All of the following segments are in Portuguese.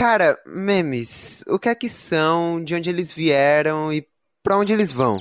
Cara, memes, o que é que são, de onde eles vieram e pra onde eles vão?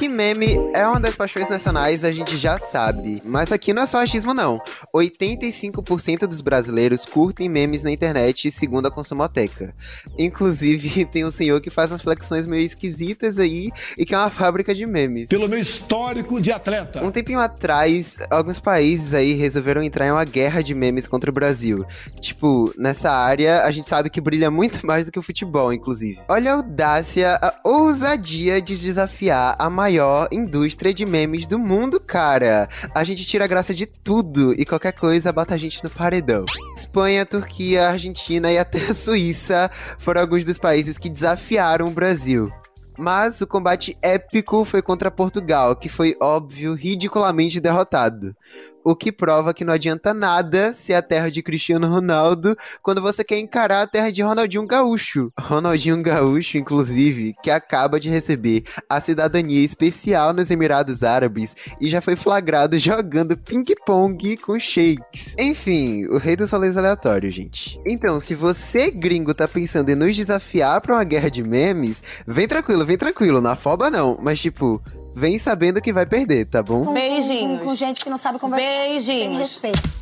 Que meme é uma das paixões nacionais, a gente já sabe. Mas aqui não é só achismo, não. 85% dos brasileiros curtem memes na internet, segundo a Consumoteca. Inclusive, tem um senhor que faz umas flexões meio esquisitas aí e que é uma fábrica de memes. Pelo meu histórico de atleta. Um tempinho atrás, alguns países aí resolveram entrar em uma guerra de memes contra o Brasil. Tipo, nessa área, a gente sabe que brilha muito mais do que o futebol, inclusive. Olha a audácia, a ousadia de desafiar a maior maior indústria de memes do mundo, cara. A gente tira a graça de tudo e qualquer coisa bota a gente no paredão. Espanha, Turquia, Argentina e até a Suíça foram alguns dos países que desafiaram o Brasil. Mas o combate épico foi contra Portugal, que foi óbvio ridiculamente derrotado. O que prova que não adianta nada ser a terra de Cristiano Ronaldo quando você quer encarar a terra de Ronaldinho Gaúcho. Ronaldinho Gaúcho, inclusive, que acaba de receber a cidadania especial nos Emirados Árabes e já foi flagrado jogando ping-pong com shakes. Enfim, o rei dos rolês aleatórios, gente. Então, se você, gringo, tá pensando em nos desafiar pra uma guerra de memes, vem tranquilo, vem tranquilo, na foba não, mas tipo, vem sabendo que vai perder, tá bom? Beijinhos. Com, com gente que não sabe conversar. Beijinhos. Sem respeito.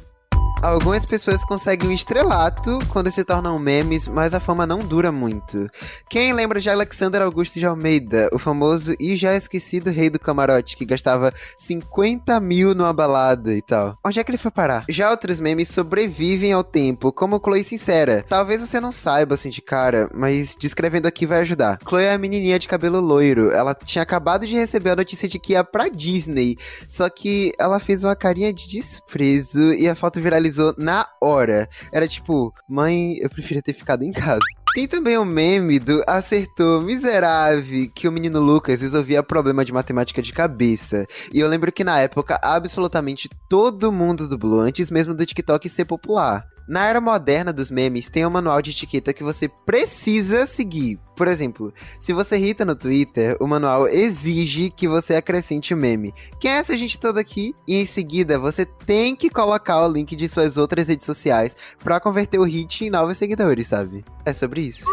Algumas pessoas conseguem o estrelato quando se tornam memes, mas a fama não dura muito. Quem lembra de Alexander Augusto de Almeida, o famoso e já esquecido rei do camarote, que gastava 50 mil numa balada e tal? Onde é que ele foi parar? Já outros memes sobrevivem ao tempo, como Chloe Sincera. Talvez você não saiba assim de cara, mas descrevendo aqui vai ajudar. Chloe é a menininha de cabelo loiro. Ela tinha acabado de receber a notícia de que ia pra Disney, só que ela fez uma carinha de desprezo e a foto viralizou na hora. Era tipo, mãe, eu preferia ter ficado em casa. Tem também o meme do acertou miserável que o menino Lucas resolvia problema de matemática de cabeça. E eu lembro que na época absolutamente todo mundo dublou antes mesmo do TikTok ser popular. Na era moderna dos memes, tem um manual de etiqueta que você precisa seguir. Por exemplo, se você irrita no Twitter, o manual exige que você acrescente o meme. Quem é essa gente toda aqui? E em seguida, você tem que colocar o link de suas outras redes sociais para converter o hit em novos seguidores, sabe? É sobre isso.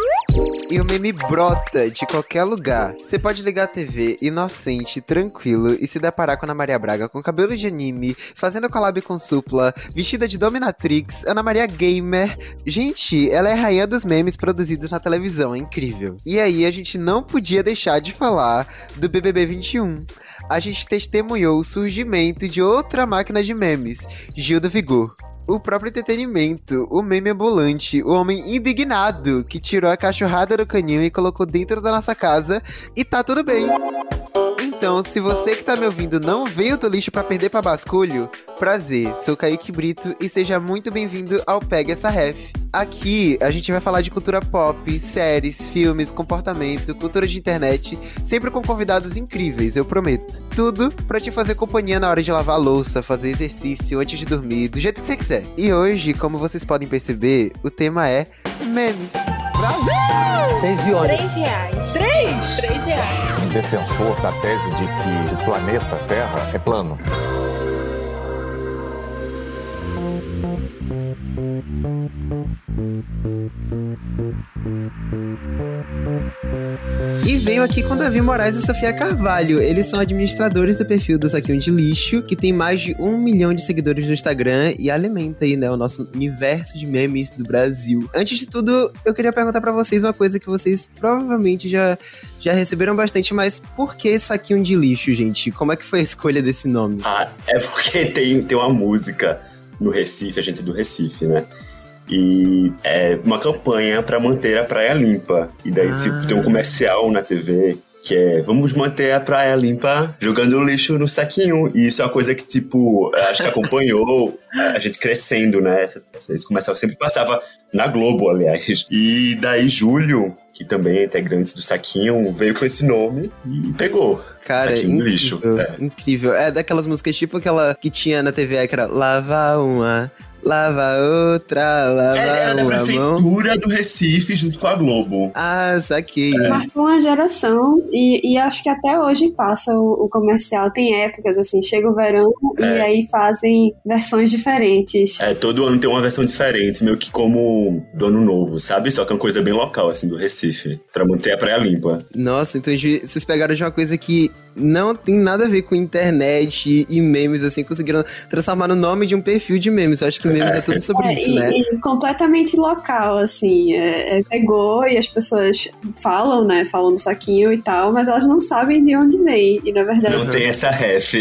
E o meme brota de qualquer lugar. Você pode ligar a TV inocente, tranquilo, e se deparar com Ana Maria Braga com cabelo de anime, fazendo collab com Supla, vestida de dominatrix, Ana Maria Gamer. Gente, ela é a rainha dos memes produzidos na televisão, é incrível. E aí a gente não podia deixar de falar do BBB 21. A gente testemunhou o surgimento de outra máquina de memes, Gil do Vigor o próprio entretenimento, o meme ambulante, o homem indignado que tirou a cachorrada do canil e colocou dentro da nossa casa e tá tudo bem. Então, se você que tá me ouvindo não veio do lixo para perder para basculho, prazer, sou Kaique Brito e seja muito bem-vindo ao Pega essa Ref. Aqui a gente vai falar de cultura pop, séries, filmes, comportamento, cultura de internet, sempre com convidados incríveis, eu prometo. Tudo para te fazer companhia na hora de lavar a louça, fazer exercício antes de dormir, do jeito que você quiser. E hoje, como vocês podem perceber, o tema é memes. Brasil! Seis violas. Três reais. Três? Três reais. um defensor da tese de que o planeta Terra é plano. E veio aqui com Davi Moraes e Sofia Carvalho. Eles são administradores do perfil do Saquinho de Lixo, que tem mais de um milhão de seguidores no Instagram e alimenta aí, né, o nosso universo de memes do Brasil. Antes de tudo, eu queria perguntar pra vocês uma coisa que vocês provavelmente já, já receberam bastante, mas por que Saquinho de Lixo, gente? Como é que foi a escolha desse nome? Ah, é porque tem, tem uma música no Recife, a gente é do Recife, né? E é uma campanha para manter a praia limpa. E daí, Ah. tipo, tem um comercial na TV que é vamos manter a praia limpa jogando lixo no saquinho. E isso é uma coisa que, tipo, acho que acompanhou a gente crescendo, né? Esse comercial sempre passava na Globo, aliás. E daí, Júlio, que também é integrante do saquinho, veio com esse nome e pegou. Cara, Saquinho incrível, lixo. É. incrível. É daquelas músicas tipo aquela que tinha na TV que era Lava uma, lava outra, lava Era, era da uma mão. prefeitura do Recife junto com a Globo. Ah, saquei. Marcou uma geração e, e acho que até hoje passa o, o comercial. Tem épocas assim, chega o verão e É. aí fazem versões diferentes. É, todo ano tem uma versão diferente, meio que como do ano novo, sabe? Só que é uma coisa bem local, assim, do Recife. Pra manter a praia limpa. Nossa, então vocês pegaram de uma coisa que não tem nada a ver com internet e memes, assim, conseguiram transformar no nome de um perfil de memes. Eu acho que memes é tudo sobre É, isso, e, né? e completamente local, assim. É, é, pegou e as pessoas falam, né? Falam no saquinho e tal, mas elas não sabem de onde vem. E na verdade, Não tem essa ref.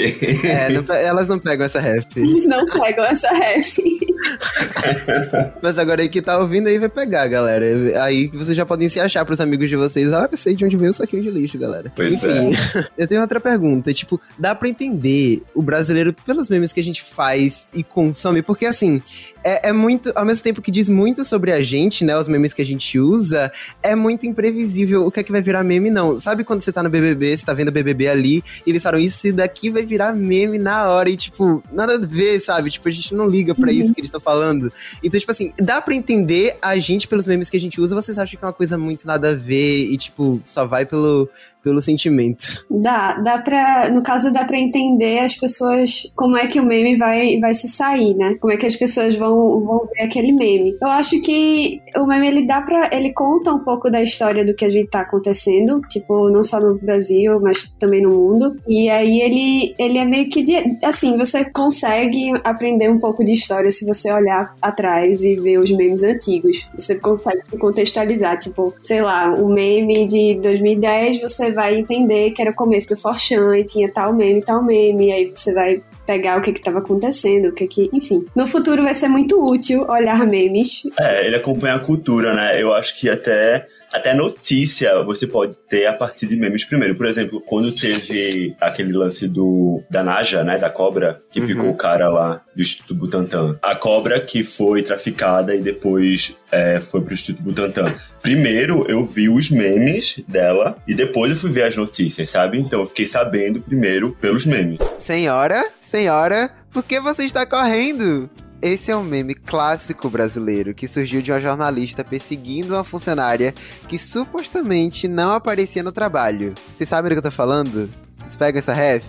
É, não elas não pegam essa rap. eles não pegam essa ref. Mas agora aí que tá ouvindo aí vai pegar, galera. Aí que vocês já podem se achar pros amigos de vocês. Ah, eu sei de onde veio o saquinho de lixo, galera. Pois Enfim, eu tenho outra pergunta. Tipo, dá pra entender o brasileiro pelos memes que a gente faz e consome? Porque, assim, é, é muito... Ao mesmo tempo que diz muito sobre a gente, né? Os memes que a gente usa, é muito imprevisível o que é que vai virar meme, não. Sabe quando você tá no BBB, você tá vendo o BBB ali, e eles falam, isso daqui vai virar meme na hora. E, tipo, nada a ver, sabe? Tipo, a gente não liga pra isso que eles estão falando. Então, tipo assim, dá pra entender a gente pelos memes que a gente usa, ou vocês acham que é uma coisa muito nada a ver e, tipo, só vai pelo, pelo sentimento? Dá, dá pra. No caso, dá pra entender as pessoas. Como é que o meme vai, vai se sair, né? Como é que as pessoas vão, vão ver aquele meme. Eu acho que o meme ele dá pra. Ele conta um pouco da história do que a gente tá acontecendo, tipo, não só no Brasil, mas também no mundo. E aí ele, ele é meio que. De, assim, você consegue aprender um pouco de história se você olhar atrás e ver os memes antigos. Você consegue se contextualizar, tipo, sei lá, um meme de 2010, você vai entender que era o começo do Forchan e tinha tal meme, tal meme, e aí você vai pegar o que que tava acontecendo, o que que, enfim. No futuro vai ser muito útil olhar memes. É, ele acompanha a cultura, né? Eu acho que até. Até notícia você pode ter a partir de memes primeiro. Por exemplo, quando teve aquele lance do da Naja, né? Da cobra, que Uhum. picou o cara lá do Instituto Butantan. A cobra que foi traficada e depois é, foi pro Instituto Butantan. Primeiro eu vi os memes dela e depois eu fui ver as notícias, sabe? Então eu fiquei sabendo primeiro pelos memes. Senhora, senhora, por que você está correndo? Esse é um meme clássico brasileiro que surgiu de uma jornalista perseguindo uma funcionária que supostamente não aparecia no trabalho. Vocês sabem do que eu tô falando? Vocês pegam essa ref?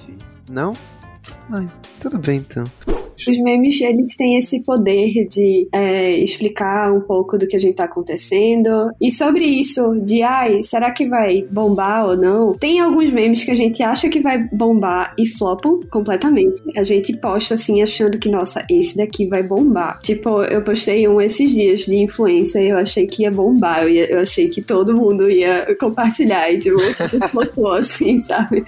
Não? Ai, tudo bem então. Os memes, eles têm esse poder de é, explicar um pouco do que a gente tá acontecendo. E sobre isso, de ai, será que vai bombar ou não? Tem alguns memes que a gente acha que vai bombar e flopam completamente. A gente posta assim, achando que, nossa, esse daqui vai bombar. Tipo, eu postei um esses dias de influência e eu achei que ia bombar. Eu, ia- eu achei que todo mundo ia compartilhar. E, tipo, flopou assim, sabe?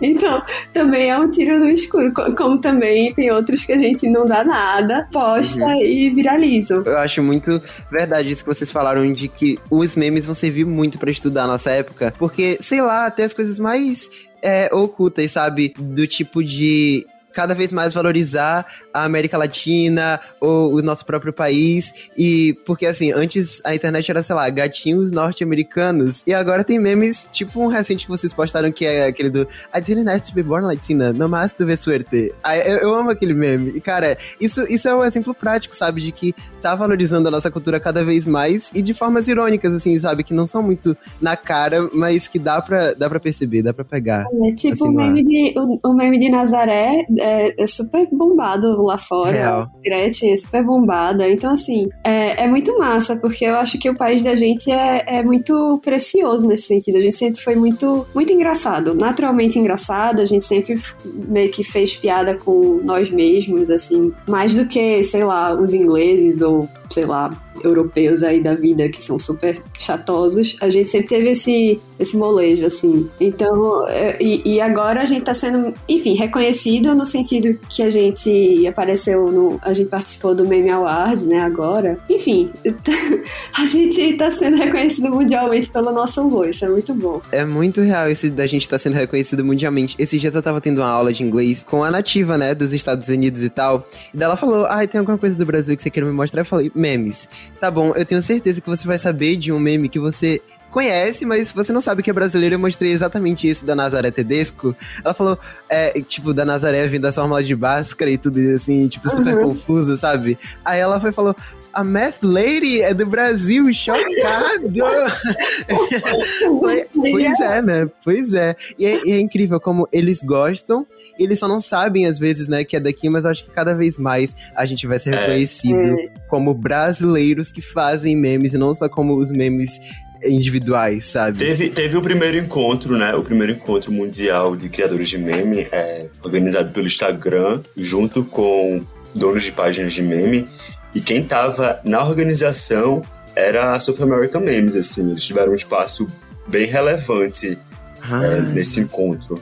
Então, também é um tiro no escuro. co- Como também tem outros que a gente não dá nada, posta e viralizam. Eu acho muito verdade isso que vocês falaram de que os memes vão servir muito pra estudar a nossa época, porque, sei lá, até as coisas mais é, ocultas, sabe? Do tipo de cada vez mais valorizar a América Latina ou o nosso próprio país e porque assim, antes a internet era, sei lá, gatinhos norte-americanos e agora tem memes, tipo um recente que vocês postaram que é aquele do I didn't ask to be born Latina, no más tuve suerte. Eu, eu amo aquele meme. E cara, isso, isso é um exemplo prático, sabe, de que tá valorizando a nossa cultura cada vez mais e de formas irônicas, assim, sabe, que não são muito na cara, mas que dá pra, dá pra perceber, dá pra pegar. É tipo Assim, o, meme de, o, o meme de Nazaré é, é super bombado lá fora. Real. Gretchen é super bombada. Então, assim, é, é muito massa, porque eu acho que o país da gente é, é muito precioso nesse sentido. A gente sempre foi muito, muito engraçado, naturalmente engraçado. A gente sempre meio que fez piada com nós mesmos, assim, mais do que, sei lá, os ingleses ou, sei lá, europeus aí da vida que são super chatosos. A gente sempre teve esse, esse molejo, assim. Então, é, e, e agora a gente tá sendo, enfim, reconhecido no sentido que a gente apareceu no. A gente participou do Meme Awards, né, agora. Enfim, a gente tá sendo reconhecido mundialmente pelo nosso humor. Isso é muito bom. É muito real isso da gente estar sendo reconhecido mundialmente. Esses dias eu tava tendo uma aula de inglês com a nativa, né, dos Estados Unidos e tal. E daí ela falou: Ah, tem alguma coisa do Brasil que você quer me mostrar? Eu falei: Memes. Tá bom, eu tenho certeza que você vai saber de um meme que você conhece, mas você não sabe que é brasileira. Eu mostrei exatamente isso da Nazaré Tedesco. Ela falou, é, tipo, da Nazaré vindo da fórmula de Bhaskara e tudo assim, tipo, super uhum. confusa, sabe? Aí ela foi falou, a Math Lady é do Brasil, chocado! pois é, né? Pois é. E, é. e, é. incrível como eles gostam, eles só não sabem às vezes, né, que é daqui, mas eu acho que cada vez mais a gente vai ser é. reconhecido é. como brasileiros que fazem memes, e não só como os memes individuais, sabe? Teve, teve o primeiro encontro, né? O primeiro encontro mundial de criadores de meme, é, organizado pelo Instagram, junto com donos de páginas de meme. E quem tava na organização era a South American Memes, assim. Eles tiveram um espaço bem relevante ah, é, nesse encontro.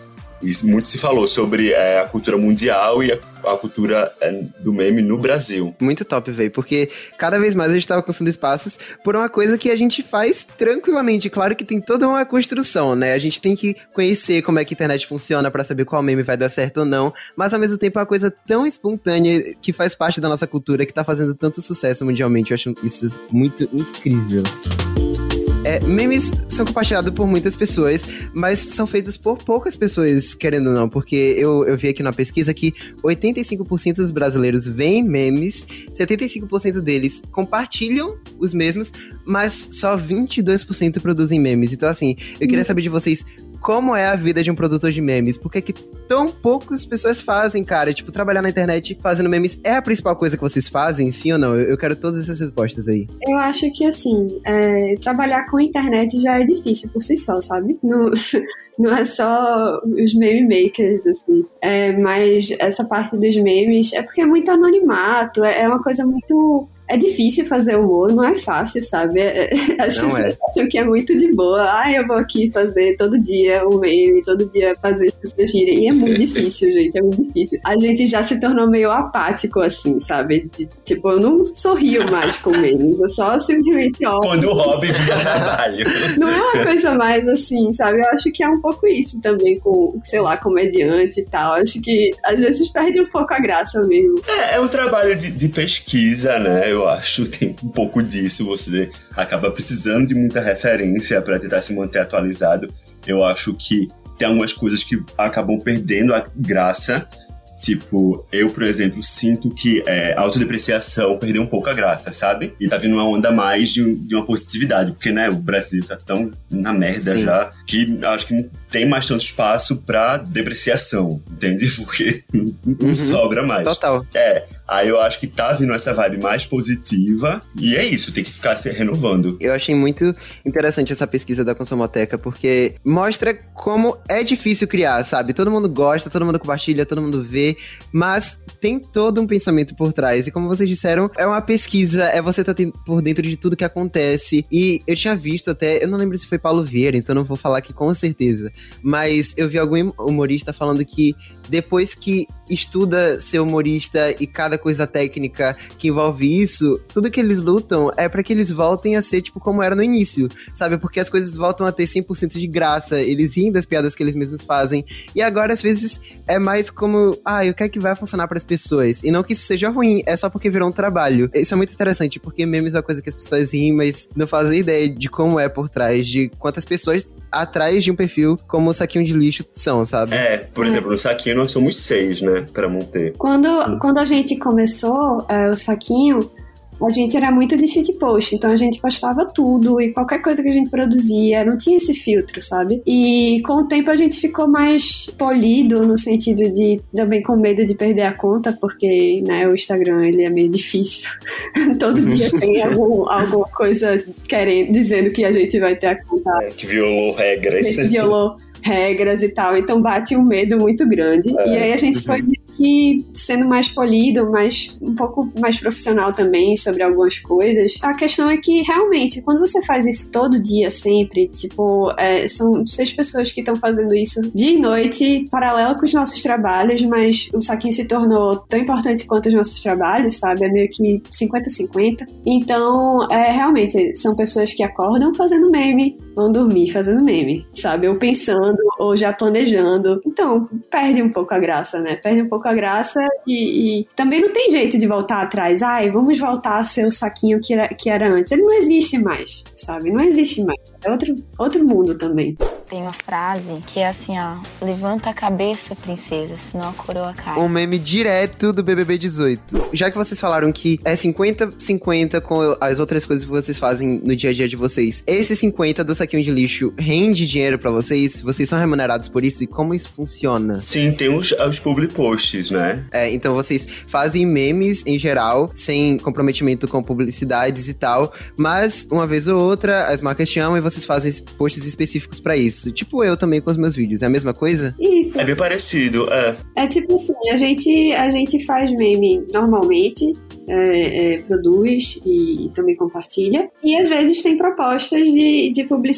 Muito se falou sobre é, a cultura mundial e a, a cultura é, do meme no Brasil. Muito top, velho, porque cada vez mais a gente tava conseguindo espaços por uma coisa que a gente faz tranquilamente. Claro que tem toda uma construção, né? A gente tem que conhecer como é que a internet funciona para saber qual meme vai dar certo ou não, mas ao mesmo tempo é uma coisa tão espontânea que faz parte da nossa cultura que tá fazendo tanto sucesso mundialmente. Eu acho isso muito incrível. É, memes são compartilhados por muitas pessoas, mas são feitos por poucas pessoas, querendo ou não, porque eu, eu vi aqui na pesquisa que 85% dos brasileiros veem memes, 75% deles compartilham os mesmos, mas só 22% produzem memes. Então, assim, eu queria hum. saber de vocês como é a vida de um produtor de memes. Por que, é que tão poucas pessoas fazem, cara? Tipo, trabalhar na internet fazendo memes é a principal coisa que vocês fazem, sim ou não? Eu, quero todas essas respostas aí. Eu acho que, assim, é, trabalhar com internet já é difícil por si só, sabe? No, não é só os meme makers, assim. É, mas essa parte dos memes é porque é muito anonimato, é, é uma coisa muito é difícil fazer humor, não é fácil, sabe? É, é as não pessoas é. acham que é muito de boa. Ah, eu vou aqui fazer todo dia um meme, todo dia fazer as pessoas girem. E é muito difícil, gente, é muito difícil. A gente já se tornou meio apático, assim, sabe? De, tipo, eu não sorrio mais com memes, eu só simplesmente ó. Quando o hobby vira trabalho. Não é uma coisa mais assim, sabe? Eu acho que é um pouco isso também com, sei lá, comediante e tal. Acho que às vezes perde um pouco a graça mesmo. É, é um trabalho de, de pesquisa, né? Eu eu acho, tem um pouco disso. Você acaba precisando de muita referência para tentar se manter atualizado. Eu acho que tem algumas coisas que acabam perdendo a graça Tipo, eu, por exemplo, sinto que é, a autodepreciação perdeu um pouco a graça, sabe? E tá vindo uma onda mais de, de uma positividade, porque, né, o Brasil tá tão na merda Sim. já que acho que tem mais tanto espaço pra depreciação, entende? Porque não, uhum. sobra mais. Total. É, Aí eu acho que tá vindo essa vibe mais positiva. E é isso, tem que ficar se renovando. Eu achei muito interessante essa pesquisa da Consumoteca, porque mostra como é difícil criar, sabe? Todo mundo gosta, todo mundo compartilha, todo mundo vê, mas tem todo um pensamento por trás. E como vocês disseram, é uma pesquisa, é você estar tá por dentro de tudo que acontece. E eu tinha visto até, eu não lembro se foi Paulo Vieira, então não vou falar aqui com certeza. Mas eu vi algum humorista falando que depois que estuda ser humorista e cada coisa técnica que envolve isso, tudo que eles lutam é para que eles voltem a ser tipo como era no início, sabe? Porque as coisas voltam a ter 100% de graça, eles riem das piadas que eles mesmos fazem. E agora às vezes é mais como, ah, o que é que vai funcionar para as pessoas? E não que isso seja ruim, é só porque virou um trabalho. Isso é muito interessante, porque memes é uma coisa que as pessoas riem, mas não fazem ideia de como é por trás, de quantas pessoas atrás de um perfil como o saquinho de lixo são, sabe? É, por exemplo, no saquinho nós somos seis, né, para manter. Quando, quando a gente começou é, o saquinho, a gente era muito de shitpost, então a gente postava tudo e qualquer coisa que a gente produzia, não tinha esse filtro, sabe? E com o tempo a gente ficou mais polido no sentido de também com medo de perder a conta, porque né, o Instagram ele é meio difícil. Todo dia tem algum, alguma coisa querendo, dizendo que a gente vai ter a conta. É, que violou regras. Que violou regras e tal. Então bate um medo muito grande. É. E aí a gente foi que sendo mais polido, mais um pouco mais profissional também sobre algumas coisas. A questão é que realmente, quando você faz isso todo dia, sempre, tipo, é, são seis pessoas que estão fazendo isso dia e noite, paralelo com os nossos trabalhos, mas o saquinho se tornou tão importante quanto os nossos trabalhos, sabe? É meio que 50-50. Então, é, realmente, são pessoas que acordam fazendo meme, vão dormir fazendo meme, sabe? Ou pensando, ou já planejando. Então, perde um pouco a graça, né? Perde um pouco a graça e, e também não tem jeito de voltar atrás. Ai, vamos voltar a ser o saquinho que era, que era antes. Ele não existe mais, sabe? Não existe mais. É outro, outro mundo também. Tem uma frase que é assim, ó. Levanta a cabeça, princesa, senão a coroa cai. Um meme direto do BBB 18. Já que vocês falaram que é 50-50 com as outras coisas que vocês fazem no dia a dia de vocês, esse 50 do saquinho de lixo rende dinheiro pra vocês? Vocês são remunerados por isso? E como isso funciona? Sim, tem os, os public posts, né? É, então vocês fazem memes em geral, sem comprometimento com publicidades e tal, mas uma vez ou outra as marcas chamam e vocês fazem posts específicos pra isso. Tipo eu também com os meus vídeos. É a mesma coisa? Isso. É bem parecido, é. É tipo assim, a gente, a gente faz meme normalmente, é, é, produz e, e também compartilha. E às vezes tem propostas de, de publicidade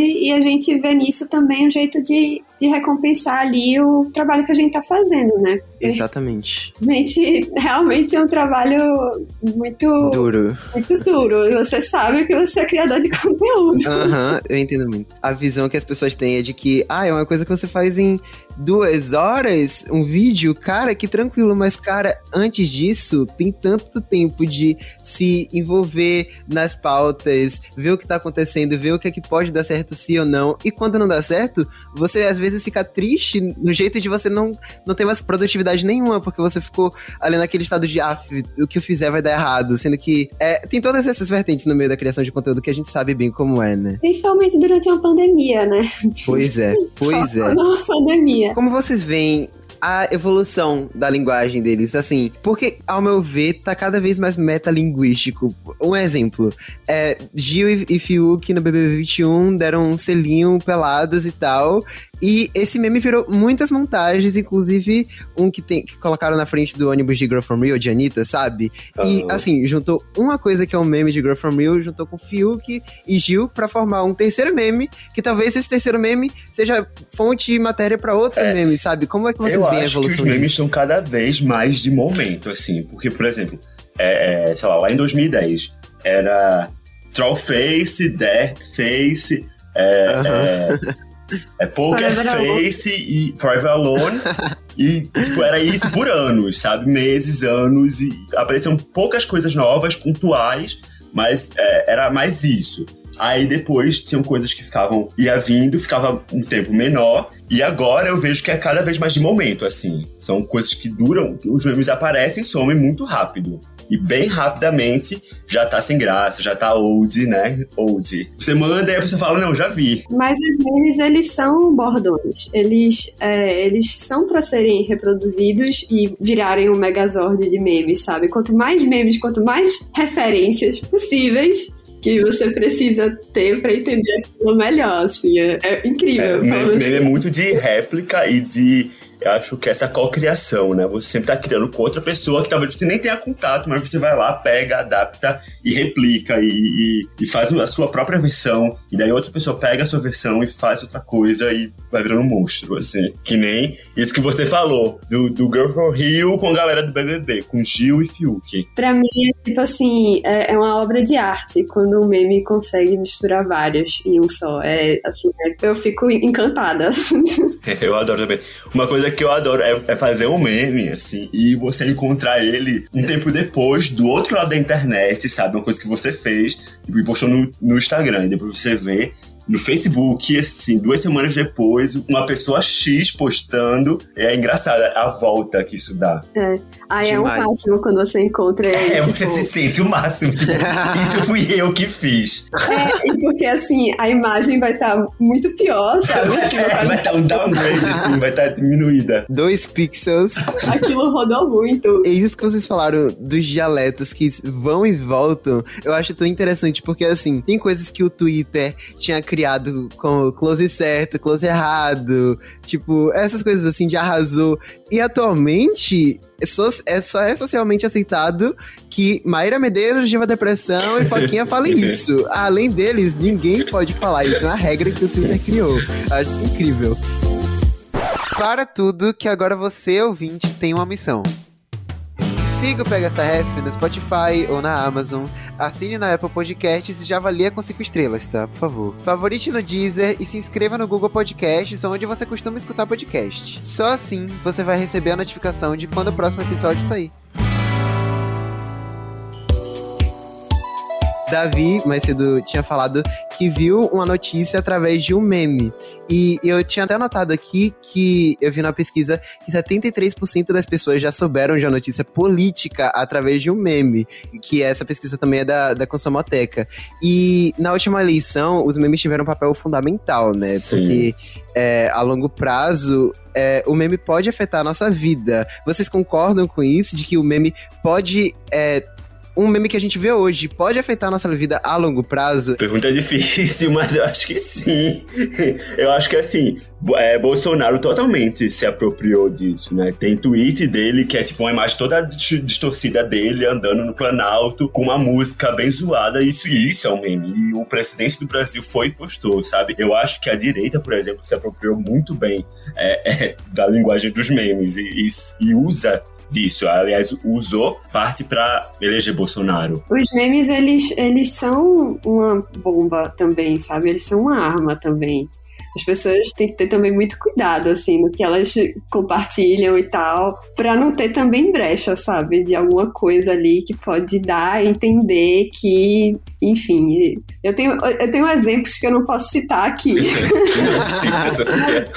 e a gente vê nisso também um jeito de, de recompensar ali o trabalho que a gente tá fazendo, né? Exatamente. Gente, realmente é um trabalho muito Duro. muito duro. E você sabe que você é criador de conteúdo. Aham, eu entendo muito. A visão que as pessoas têm é de que, ah, é uma coisa que você faz em duas horas, um vídeo, cara, que tranquilo, mas, cara, antes disso, tem tanto tempo de se envolver nas pautas, ver o que tá acontecendo, ver o que é que pode dar certo sim ou não. E quando não dá certo, você às vezes fica triste no jeito de você não, não ter mais produtividade nenhuma, porque você ficou ali naquele estado de, ah, o que eu fizer vai dar errado, sendo que é, tem todas essas vertentes no meio da criação de conteúdo que a gente sabe bem como é, né? Principalmente durante uma pandemia, né? Pois é, pois é. Uma pandemia. Como vocês veem a evolução da linguagem deles, assim, porque, ao meu ver, tá cada vez mais metalinguístico. Um exemplo, é, Gil e, e Fiuk no BBB 21 deram um selinho pelados e tal, e esse meme virou muitas montagens, inclusive um que, tem, que colocaram na frente do ônibus de Girl From Rio, de Anitta, sabe? E, Ah. assim, juntou uma coisa que é um meme de Girl From Rio, juntou com Fiuk e Gil pra formar um terceiro meme, que talvez esse terceiro meme seja fonte e matéria pra outro É. meme, sabe? Como é que vocês eu veem a acho que os evolução memes estão cada vez mais de momento, assim. Porque, por exemplo, é, é, sei lá, lá em 2010 era Trollface, Deathface, é, Aham. é, é Poker Forever Alone. Face e Forever Alone. e, tipo, era isso por anos, sabe? Meses, anos. E apareciam poucas coisas novas, pontuais, mas é, era mais isso. Aí depois tinham coisas que ficavam, ia vindo, ficava um tempo menor. E agora eu vejo que é cada vez mais de momento, assim. São coisas que duram, os memes aparecem e somem muito rápido. E bem rapidamente já tá sem graça, já tá old, né? Old. Você manda e a pessoa fala, não, já vi. Mas os memes, eles são bordões. Eles, é, eles são pra serem reproduzidos e virarem um megazord de memes, sabe? Quanto mais memes, quanto mais referências possíveis que você precisa ter pra entender aquilo melhor, assim. É, é incrível. É, meme, meme é muito de réplica e de. Eu acho que essa cocriação, né? Você sempre tá criando com outra pessoa que talvez você nem tenha contato, mas você vai lá, pega, adapta e replica e, e, e faz a sua própria versão. E daí outra pessoa pega a sua versão e faz outra coisa e vai virando um monstro, assim. Que nem isso que você falou, do, do Girl from Rio com a galera do BBB, com Gil e Fiuk. Pra mim, é tipo assim, é, é uma obra de arte quando um meme consegue misturar vários em um só. É assim, é- eu fico encantada. Eu adoro também. Uma coisa que eu adoro é, é fazer um meme, assim, e você encontrar ele um tempo depois, do outro lado da internet, sabe? Uma coisa que você fez, tipo, postou no, no Instagram, e depois você vê no Facebook, assim, duas semanas depois, uma pessoa X postando. É engraçado a volta que isso dá. Aí é um Demais. máximo quando você encontra ele. É, tipo, você se sente o máximo. Tipo, isso fui eu que fiz. É, e porque assim, a imagem vai estar muito pior, sabe? Tipo, É, vai estar um downgrade, assim, vai estar diminuída. Dois pixels. aquilo rodou muito. E isso que vocês falaram dos dialetos que vão e voltam, eu acho tão interessante, porque assim, tem coisas que o Twitter tinha criado com close certo, close errado, tipo, essas coisas assim de arrasou. E atualmente. é só- É só é socialmente aceitado que Maíra Medeiros, Diva Depressão e Foquinha falem isso. Além deles, ninguém pode falar. Isso é uma regra que o Twitter criou. Eu acho isso incrível. Para tudo que agora você, ouvinte, tem uma missão. Siga o Pega essa Ref no Spotify ou na Amazon. Assine na Apple Podcasts e já avalia com 5 estrelas, tá? Por favor. Favorite no Deezer e se inscreva no Google Podcasts, onde você costuma escutar podcast. Só assim você vai receber a notificação de quando o próximo episódio sair. Davi, mais cedo, tinha falado que viu uma notícia através de um meme. E eu tinha até anotado aqui que eu vi na pesquisa que 73% das pessoas já souberam de uma notícia política através de um meme. Que essa pesquisa também é da, da Consumoteca. E na última eleição, os memes tiveram um papel fundamental, né? Sim. Porque é, a longo prazo, é, o meme pode afetar a nossa vida. Vocês concordam com isso? De que o meme pode é, um meme que a gente vê hoje pode afetar a nossa vida a longo prazo? Pergunta difícil, mas eu acho que sim. Eu acho que assim, é, Bolsonaro totalmente se apropriou disso, né? Tem tweet dele que é tipo uma imagem toda distorcida dele andando no Planalto com uma música bem zoada. Isso isso é um meme. E o presidente do Brasil foi e postou, sabe? Eu acho que a direita, por exemplo, se apropriou muito bem é, é, da linguagem dos memes e, e, e usa disso. Aliás, usou parte para eleger Bolsonaro. Os memes, eles, eles são uma bomba também, sabe? Eles são uma arma também. As pessoas têm que ter também muito cuidado, assim, no que elas compartilham e tal, pra não ter também brecha, sabe? De alguma coisa ali que pode dar a entender que, enfim. Eu tenho, eu tenho exemplos que eu não posso citar aqui. não cita, Sofia.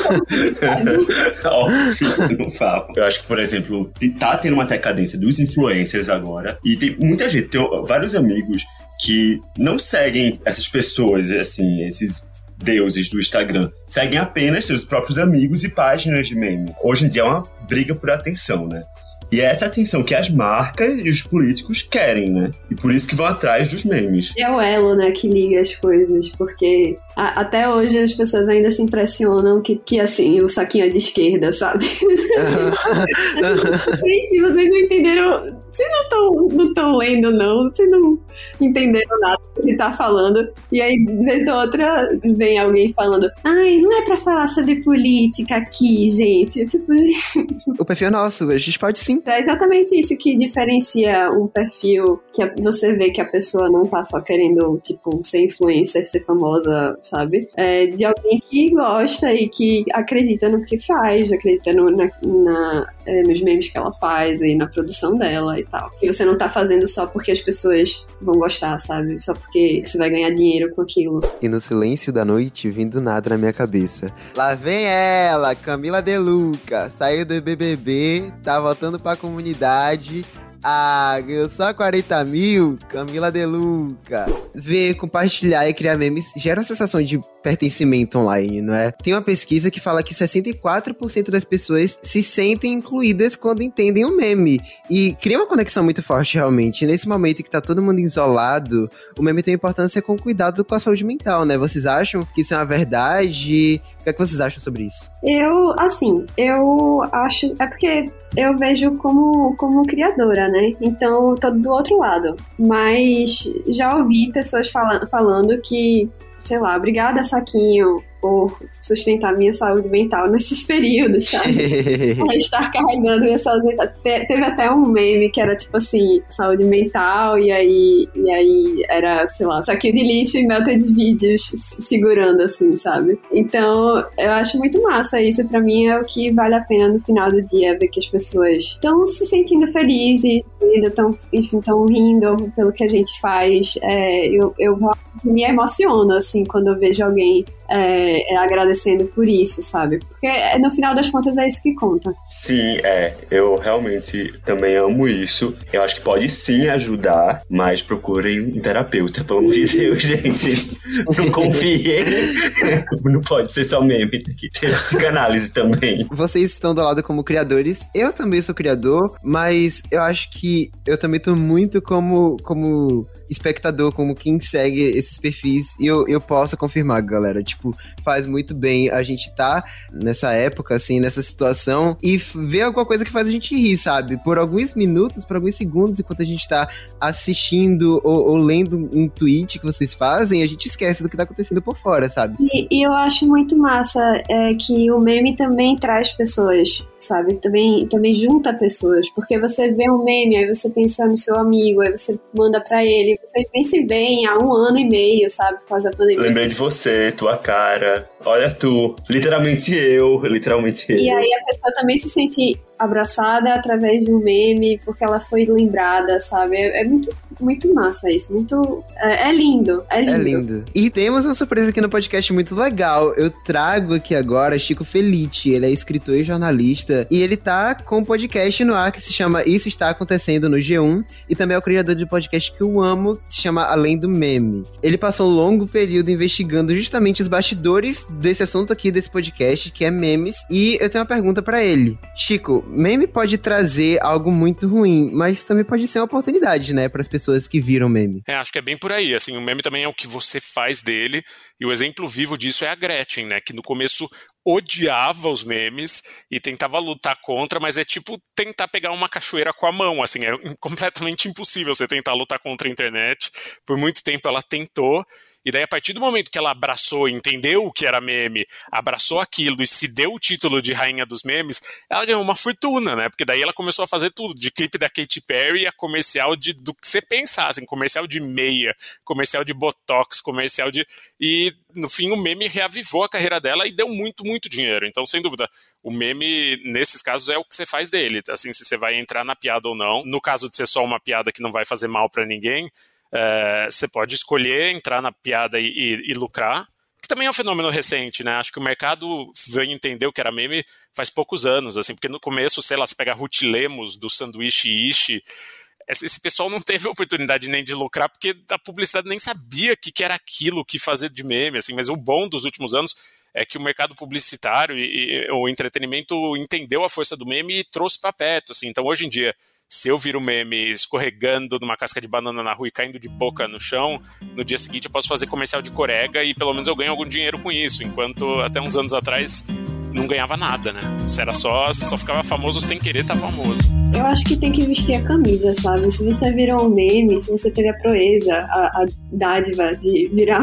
Óbvio, não falo. Eu acho que, por exemplo, tá tendo uma decadência dos influencers agora, e tem muita gente, tem vários amigos que não seguem essas pessoas, assim, esses deuses do Instagram. Seguem apenas seus próprios amigos e páginas de meme. Hoje em dia é uma briga por atenção, né? E é essa atenção que as marcas e os políticos querem, né? E por isso que vão atrás dos memes. É o elo, né, que liga as coisas, porque a, até hoje as pessoas ainda se impressionam que, que assim, o saquinho é de esquerda, sabe? Gente, vocês não entenderam. Vocês não estão não tão lendo, não. Vocês não entenderam nada que você tá falando. E aí, vez ou outra, vem alguém falando: Ai, não é pra falar sobre política aqui, gente. Eu, tipo, o perfil é nosso, a gente pode sim é exatamente isso que diferencia um perfil que você vê que a pessoa não tá só querendo, tipo, ser influencer, ser famosa, sabe? É de alguém que gosta e que acredita no que faz, acredita no, na, na é, nos memes que ela faz e na produção dela e tal. E você não tá fazendo só porque as pessoas vão gostar, sabe? Só porque você vai ganhar dinheiro com aquilo. E no silêncio da noite, vindo nada na minha cabeça. Lá vem ela, Camila De Luca, saiu do BBB, tá voltando pra comunidade ah, ganhou só 40 mil? Camila Deluca. Ver, compartilhar e criar memes gera uma sensação de pertencimento online, não é? Tem uma pesquisa que fala que 64% das pessoas se sentem incluídas quando entendem o meme. E cria uma conexão muito forte, realmente. Nesse momento que tá todo mundo isolado, o meme tem importância com cuidado com a saúde mental, né? Vocês acham que isso é uma verdade? O que é que vocês acham sobre isso? Eu, assim, eu acho. É porque eu vejo como, como criadora, né? Então, tô do outro lado. Mas já ouvi pessoas fala falando que, sei lá, obrigada, Saquinho, por sustentar minha saúde mental nesses períodos, sabe? estar carregando minha saúde mental. Te, teve até um meme que era tipo assim, saúde mental, e aí, e aí era, sei lá, saquinho de lixo e melted vídeos segurando, assim, sabe? Então, eu acho muito massa isso. Pra mim é o que vale a pena no final do dia, ver que as pessoas estão se sentindo felizes, estão, enfim, estão rindo pelo que a gente faz. É, eu, eu me emociono, assim, quando eu vejo alguém é, é, agradecendo por isso, sabe? Porque é, no final das contas é isso que conta. Sim, é. Eu realmente também amo isso. Eu acho que pode sim ajudar, mas procurem um terapeuta, pelo amor de Deus, gente. Não confiem. Não pode ser só meme, tem que ter psicanálise também. Vocês estão do lado como criadores. Eu também sou criador, mas eu acho que eu também tô muito como, como espectador, como quem segue esses perfis. E eu, eu posso confirmar, galera. Tipo, tipo, faz muito bem a gente tá nessa época, assim, nessa situação e ver alguma coisa que faz a gente rir, sabe? Por alguns minutos, por alguns segundos, enquanto a gente tá assistindo ou, ou lendo um tweet que vocês fazem, a gente esquece do que tá acontecendo por fora, sabe? E, e eu acho muito massa é, que o meme também traz pessoas sabe? Também, também junta pessoas, porque você vê um meme, aí você pensa no seu amigo, aí você manda para ele, vocês nem se veem há um ano e meio, sabe? Por causa da pandemia. Lembrei de você, tua cara. Olha tu, literalmente eu, literalmente eu. E aí a pessoa também se sente abraçada através de um meme, porque ela foi lembrada, sabe? É, é muito, muito massa isso, muito... É, é, lindo, é lindo. É lindo. E temos uma surpresa aqui no podcast muito legal. Eu trago aqui agora Chico Felice, ele é escritor e jornalista, e ele tá com um podcast no ar que se chama Isso Está Acontecendo no G1, e também é o criador de um podcast que eu amo, que se chama Além do Meme. Ele passou um longo período investigando justamente os bastidores desse assunto aqui, desse podcast, que é memes, e eu tenho uma pergunta para ele. Chico, meme pode trazer algo muito ruim, mas também pode ser uma oportunidade, né, para as pessoas que viram meme. É, acho que é bem por aí. Assim, o meme também é o que você faz dele, e o exemplo vivo disso é a Gretchen, né, que no começo odiava os memes e tentava lutar contra, mas é tipo tentar pegar uma cachoeira com a mão, assim, é completamente impossível você tentar lutar contra a internet. Por muito tempo ela tentou, e daí, a partir do momento que ela abraçou, entendeu o que era meme, abraçou aquilo e se deu o título de rainha dos memes, ela ganhou uma fortuna, né? Porque daí ela começou a fazer tudo, de clipe da Katy Perry a comercial de, do que você pensasse, assim, comercial de meia, comercial de botox, comercial de. E no fim o meme reavivou a carreira dela e deu muito, muito dinheiro. Então, sem dúvida, o meme, nesses casos, é o que você faz dele. Assim, se você vai entrar na piada ou não. No caso de ser só uma piada que não vai fazer mal para ninguém, é, você pode escolher entrar na piada e, e, e, lucrar, que também é um fenômeno recente, né? Acho que o mercado veio entender o que era meme faz poucos anos, assim, porque no começo, sei lá, você pega Ruth Lemos do Sanduíche Ishi, esse pessoal não teve oportunidade nem de lucrar, porque a publicidade nem sabia o que, que era aquilo, o que fazer de meme, assim, mas o bom dos últimos anos é que o mercado publicitário e, e o entretenimento entendeu a força do meme e trouxe para perto, assim, então hoje em dia se eu viro meme escorregando numa casca de banana na rua e caindo de boca no chão, no dia seguinte eu posso fazer comercial de corega e pelo menos eu ganho algum dinheiro com isso, enquanto até uns anos atrás não ganhava nada, né? Se era só, só ficava famoso sem querer tá famoso. Eu acho que tem que vestir a camisa, sabe? Se você virou um meme, se você teve a proeza, a, a dádiva de virar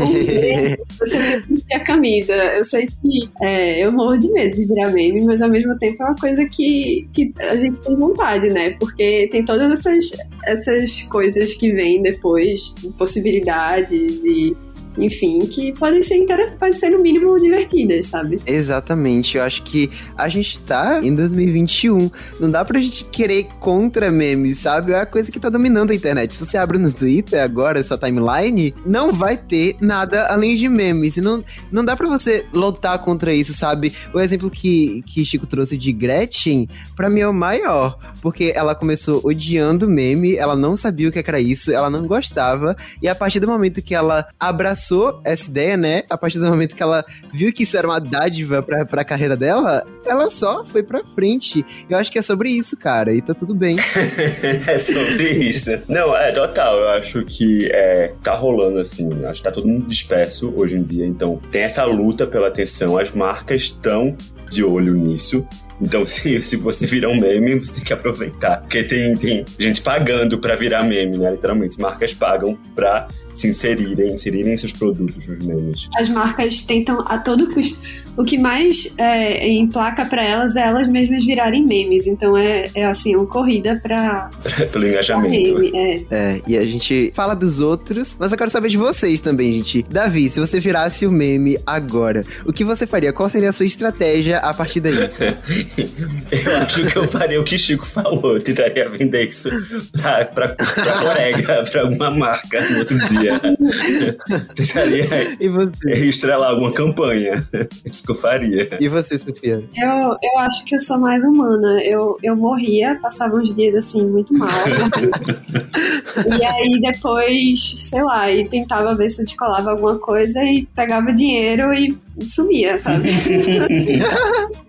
um meme, você tem que vestir a camisa. Eu sei que é, eu morro de medo de virar meme, mas ao mesmo tempo é uma coisa que, que a gente tem vontade, né? Porque tem todas essas, essas coisas que vêm depois, possibilidades e enfim, que podem ser interessantes, podem ser no mínimo divertidas, sabe? Exatamente, eu acho que a gente tá em 2021, não dá pra gente querer contra memes, sabe? É a coisa que tá dominando a internet. Se você abre no Twitter agora, sua timeline, não vai ter nada além de memes, e não, não dá pra você lutar contra isso, sabe? O exemplo que, que Chico trouxe de Gretchen, pra mim é o maior, porque ela começou odiando meme, ela não sabia o que era isso, ela não gostava, e a partir do momento que ela abraçou abraçou essa ideia, né? A partir do momento que ela viu que isso era uma dádiva pra, pra carreira dela, ela só foi pra frente. Eu acho que é sobre isso, cara, e tá tudo bem. é sobre isso. Não, é total. Eu acho que é, tá rolando assim. Acho que tá todo mundo disperso hoje em dia. Então, tem essa luta pela atenção. As marcas estão de olho nisso. Então, se, se você virar um meme, você tem que aproveitar. Porque tem, tem gente pagando para virar meme, né? Literalmente, marcas pagam pra se inserirem, inserirem seus produtos nos memes. As marcas tentam a todo custo. O que mais é, emplaca para elas é elas mesmas virarem memes. Então é, é assim, uma corrida para pelo engajamento. Meme, é. é, e a gente fala dos outros, mas eu quero saber de vocês também, gente. Davi, se você virasse o meme agora, o que você faria? Qual seria a sua estratégia a partir daí? eu acho que eu faria o que Chico falou. Eu tentaria vender isso pra, pra, pra Corega, pra alguma marca no outro dia. Tentaria e você? estrelar alguma campanha. Isso que eu faria. E você, Sofia? Eu, eu acho que eu sou mais humana. Eu, eu morria, passava uns dias assim, muito mal. e aí depois, sei lá, e tentava ver se descolava alguma coisa e pegava dinheiro e sumia, sabe?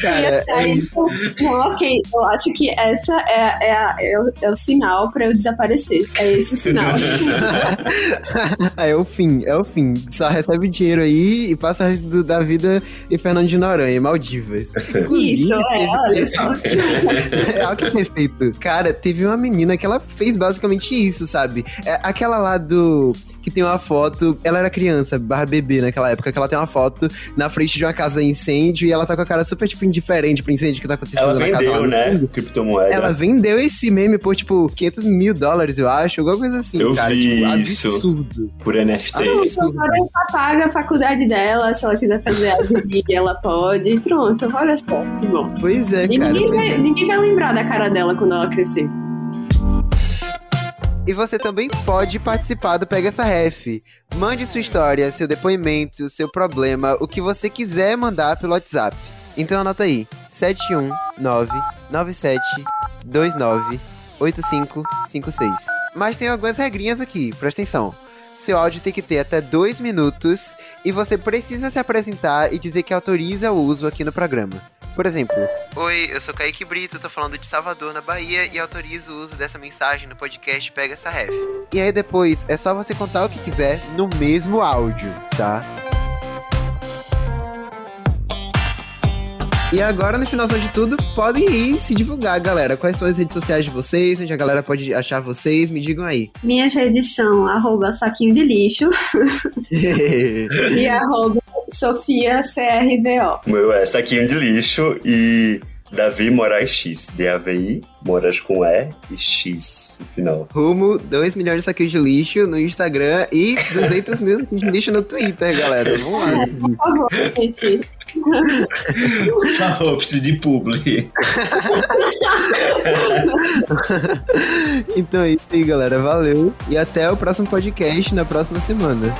Cara, é isso. Não, ok, eu acho que essa é, é, a, é, o, é o sinal pra eu desaparecer. É esse o sinal. é o fim, é o fim. Só recebe dinheiro aí e passa o resto da vida em Fernando de Noronha, Maldivas. Inclusive, isso, é, olha só. é algo que perfeito. Cara, teve uma menina que ela fez basicamente isso, sabe? É aquela lá do que tem uma foto. Ela era criança, barra bebê naquela época, que ela tem uma foto na frente de uma casa em incêndio e ela tá com a cara super tipo, indiferente pro incêndio que tá acontecendo Ela na casa lá vendeu, no né? Criptomoeda. Ela vendeu esse meme por, tipo, 500 mil dólares, eu acho. Alguma coisa assim, Eu cara. vi tipo, isso. absurdo. Por NFT. Ah, Então, agora ela paga a faculdade dela, se ela quiser fazer a vida, ela pode. Pronto, olha só, que bom. Pois é, E cara. ninguém vai, é. ninguém vai lembrar da cara dela quando ela crescer. E você também pode participar do Pega Essa Ref. Mande sua história, seu depoimento, seu problema, o que você quiser mandar pelo WhatsApp. Então anota aí: 71997298556. Mas tem algumas regrinhas aqui, presta atenção. Seu áudio tem que ter até dois minutos e você precisa se apresentar e dizer que autoriza o uso aqui no programa. Por exemplo, Oi, eu sou Kaique Brito, tô falando de Salvador, na Bahia, e autorizo o uso dessa mensagem no podcast Pega essa ref. E aí depois é só você contar o que quiser no mesmo áudio, tá? E agora, no finalzão de tudo, podem ir se divulgar, galera. Quais são as redes sociais de vocês? Onde a galera pode achar vocês? Me digam aí. Minhas redes são arroba saquinho de lixo e arroba Sofia CRVO. O meu é saquinho de lixo e Davi Moraes X. D-A-V-I, Moraes com E e X no final. Rumo 2 milhões de saquinhos de lixo no Instagram e 200 mil saquinhos de lixo no Twitter, galera. Vamos lá. Por favor, gente. Por favor, preciso de publi. Então é isso aí, galera. Valeu. E até o próximo podcast na próxima semana.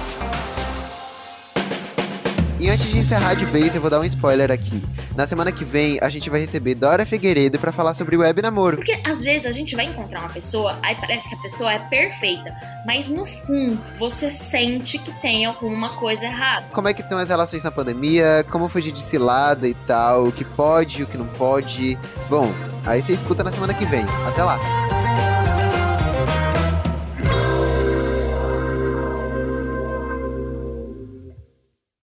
E antes de encerrar de vez, eu vou dar um spoiler aqui. Na semana que vem, a gente vai receber Dora Figueiredo pra falar sobre web namoro. Porque às vezes a gente vai encontrar uma pessoa, aí parece que a pessoa é perfeita, mas no fundo você sente que tem alguma coisa errada. Como é que estão as relações na pandemia, como fugir de cilada e tal, o que pode, o que não pode. Bom, aí você escuta na semana que vem. Até lá.